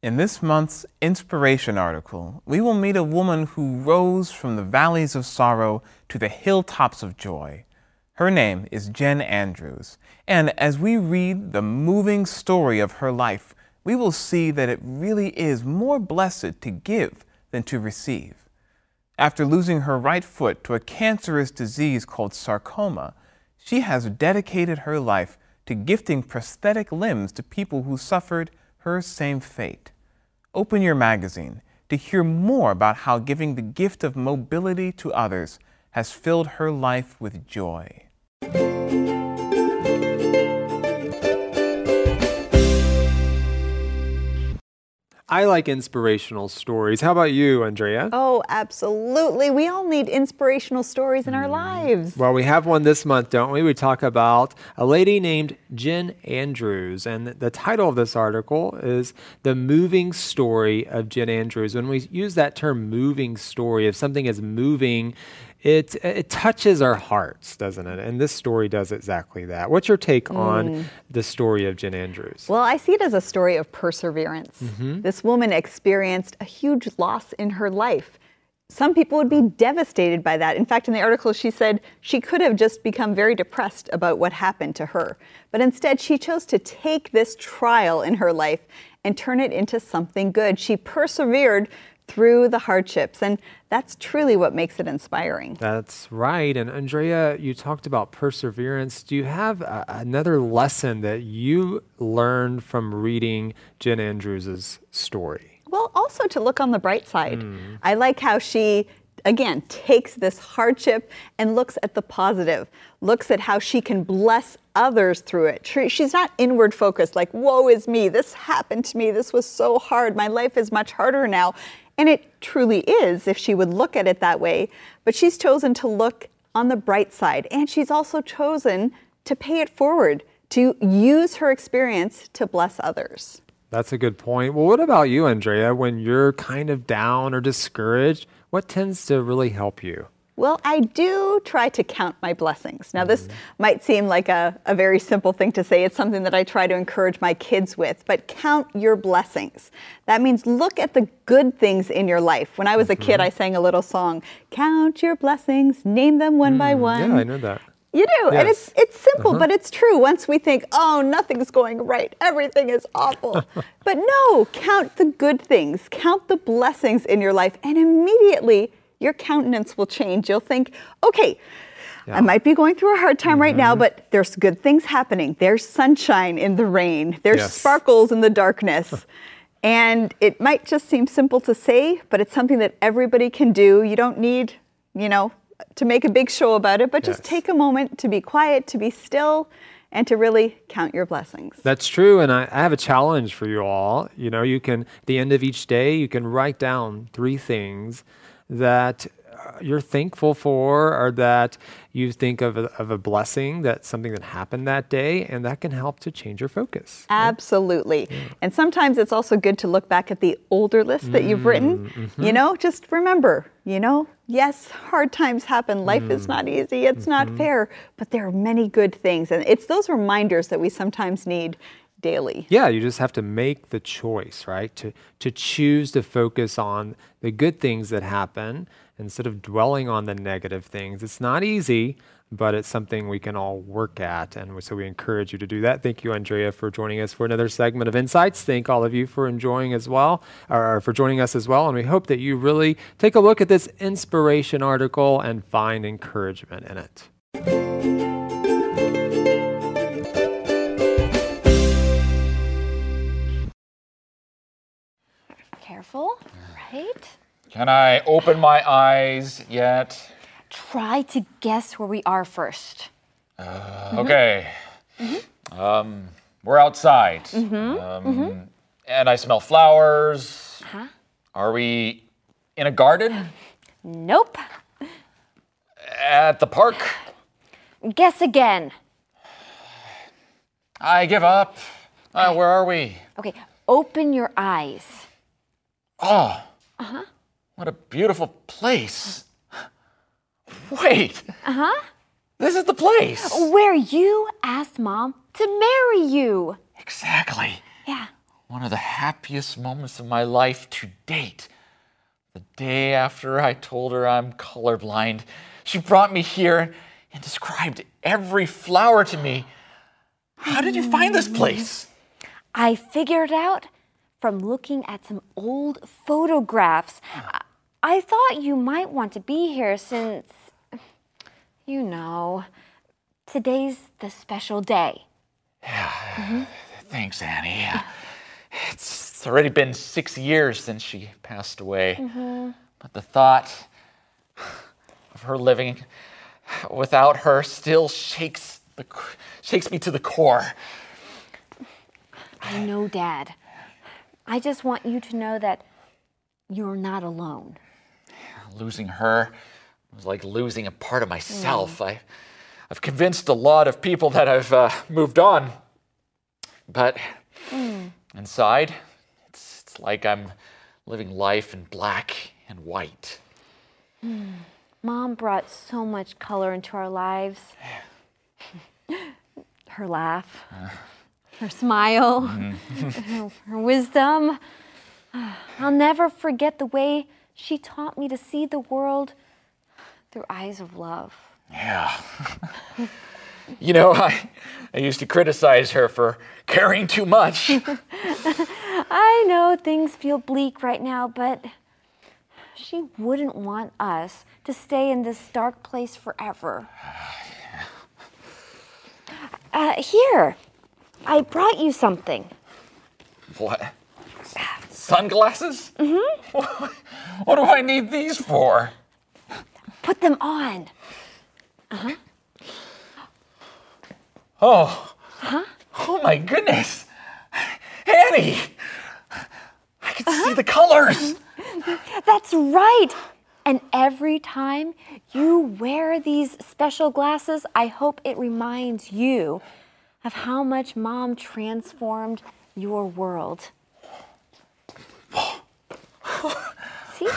In this month's inspiration article, we will meet a woman who rose from the valleys of sorrow to the hilltops of joy. Her name is Jen Andrews, and as we read the moving story of her life, we will see that it really is more blessed to give than to receive. After losing her right foot to a cancerous disease called sarcoma, she has dedicated her life to gifting prosthetic limbs to people who suffered her same fate. Open your magazine to hear more about how giving the gift of mobility to others has filled her life with joy. I like inspirational stories. How about you, Andrea? Oh, absolutely. We all need inspirational stories in our mm. lives. Well, we have one this month, don't we? We talk about a lady named Jen Andrews. And the title of this article is The Moving Story of Jen Andrews. When we use that term moving story, if something is moving, it it touches our hearts, doesn't it? And this story does exactly that. What's your take mm. on the story of Jen Andrews? Well, I see it as a story of perseverance. Mm-hmm. This woman experienced a huge loss in her life. Some people would be devastated by that. In fact, in the article, she said she could have just become very depressed about what happened to her. But instead, she chose to take this trial in her life and turn it into something good. She persevered through the hardships. And that's truly what makes it inspiring. That's right. And Andrea, you talked about perseverance. Do you have a, another lesson that you learned from reading Jen Andrews' story? Well, also to look on the bright side. Mm. I like how she again takes this hardship and looks at the positive looks at how she can bless others through it she's not inward focused like woe is me this happened to me this was so hard my life is much harder now and it truly is if she would look at it that way. But she's chosen to look on the bright side. And she's also chosen to pay it forward, to use her experience to bless others. That's a good point. Well, what about you, Andrea? When you're kind of down or discouraged, what tends to really help you? Well, I do try to count my blessings. Now, this mm-hmm. might seem like a, a very simple thing to say. It's something that I try to encourage my kids with, but count your blessings. That means look at the good things in your life. When I was a kid, mm-hmm. I sang a little song Count your blessings, name them one mm, by one. Yeah, I know that. You do, yes. and it's it's simple, uh-huh. but it's true. Once we think, oh, nothing's going right, everything is awful, but no, count the good things, count the blessings in your life, and immediately your countenance will change. You'll think, okay, yeah. I might be going through a hard time mm-hmm. right now, mm-hmm. but there's good things happening. There's sunshine in the rain, there's yes. sparkles in the darkness. and it might just seem simple to say, but it's something that everybody can do. You don't need, you know, to make a big show about it, but yes. just take a moment to be quiet, to be still, and to really count your blessings. That's true. And I, I, have a challenge for you all. You know, you can, at the end of each day, you can write down three things that you're thankful for or that you think of a, of a blessing that something that happened that day and that can help to change your focus absolutely yeah. and sometimes it's also good to look back at the older list that you've written mm-hmm. you know just remember you know yes hard times happen life mm. is not easy it's mm-hmm. not fair but there are many good things and it's those reminders that we sometimes need daily. Yeah, you just have to make the choice, right? To to choose to focus on the good things that happen instead of dwelling on the negative things. It's not easy, but it's something we can all work at. And so we encourage you to do that. Thank you, Andrea, for joining us for another segment of Insights. Thank all of you for enjoying as well, or for joining us as well. And we hope that you really take a look at this inspiration article and find encouragement in it. Can I open my eyes yet? Try to guess where we are first. Uh, mm-hmm. Okay. Mm-hmm. Um, we're outside. Mm-hmm. Um, mm-hmm. and I smell flowers. Huh? Are we in a garden? Nope. At the park? Guess again. I give up. Uh, where are we? Okay, open your eyes. Oh. Huh. What a beautiful place. Wait. Uh huh. This is the place. Where you asked mom to marry you. Exactly. Yeah. one of the happiest moments of my life to date. The day after I told her I'm colorblind, she brought me here and described every flower to me. How did you find this place? I figured out from looking at some old photographs. I, thought you might want to be here since, you know, today's the special day. Yeah. Thanks, Annie. It's already been six years since she passed away. Mm-hmm. But the thought of her living without her still shakes, the, shakes me to the core. I know, Dad. I just want you to know that you're not alone. Losing her was like losing a part of myself. I, I've convinced a lot of people that I've uh, moved on. But hmm. inside, it's, it's like I'm living life in black and white. Hmm. Mom brought so much color into our lives. her laugh, uh. her smile, her, mm-hmm. her wisdom. I'll never forget the way she taught me to see the world through eyes of love. Yeah. you know, I, I used to criticize her for caring too much. I know things feel bleak right now, but she wouldn't want us to stay in this dark place forever. Uh, here, I brought you something. what? Sunglasses? Mm-hmm. what do I need these for? Put them on. Uh-huh. Oh. Huh? Oh my goodness. Annie! I can see the colors. That's right. And every time you wear these special glasses, I hope it reminds you of how much mom transformed your world. See?